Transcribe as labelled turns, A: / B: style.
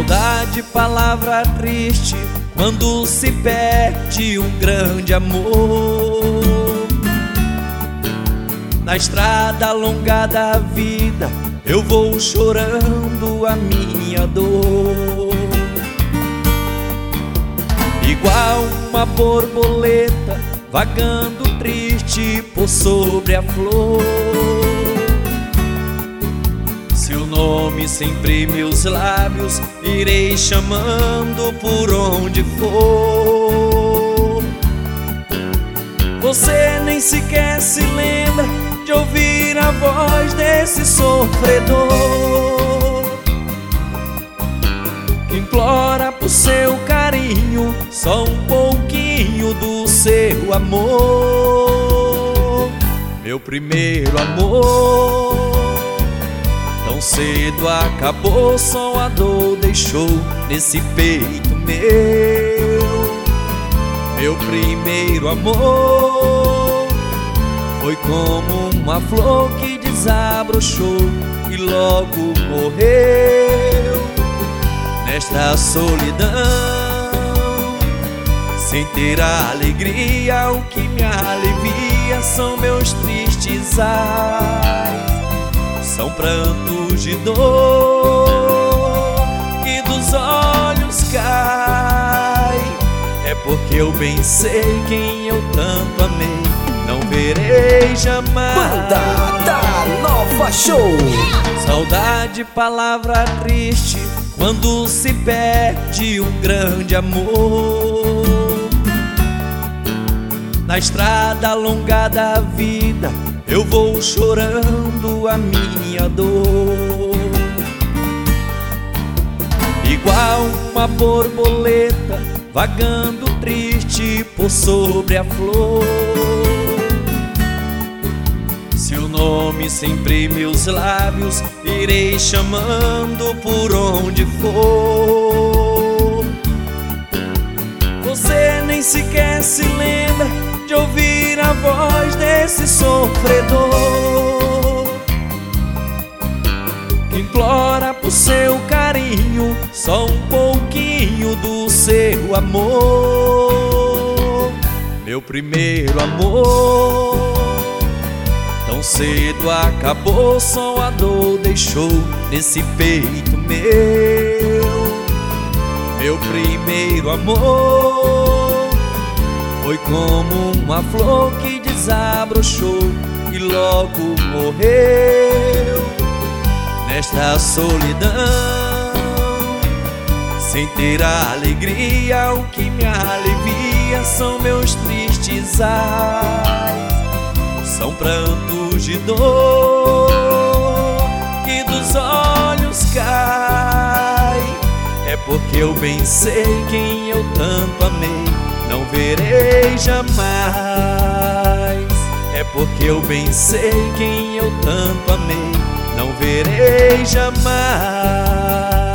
A: Saudade, palavra triste, quando se perde um grande amor. Na estrada longa da vida, eu vou chorando a minha dor. Igual uma borboleta vagando triste por sobre a flor. Nome sempre meus lábios irei chamando por onde for. Você nem sequer se lembra de ouvir a voz desse sofredor que implora por seu carinho só um pouquinho do seu amor, meu primeiro amor. Tão cedo acabou, só a dor deixou nesse peito meu, meu primeiro amor. Foi como uma flor que desabrochou e logo morreu nesta solidão. Sem ter a alegria, o que me alivia são meus tristes ais, são prantos de dor que dos olhos cai. É porque eu bem sei quem eu tanto amei, não verei jamais.
B: Banda da Nova Show.
A: Saudade, palavra triste, quando se perde um grande amor. Na estrada longa da vida, eu vou chorando a minha dor. Igual uma borboleta vagando triste por sobre a flor. Seu nome sempre meus lábios irei chamando por onde for. Você nem sequer se lembra de ouvir a voz desse sofredor só um pouquinho do seu amor, meu primeiro amor. Tão cedo acabou, só a dor deixou nesse peito meu. Meu primeiro amor foi como uma flor que desabrochou e logo morreu nesta solidão. Sem ter a alegria, o que me alivia são meus tristes ais são prantos de dor que dos olhos cai. É porque eu bem sei quem eu tanto amei, não verei jamais. É porque eu bem sei quem eu tanto amei, não verei jamais.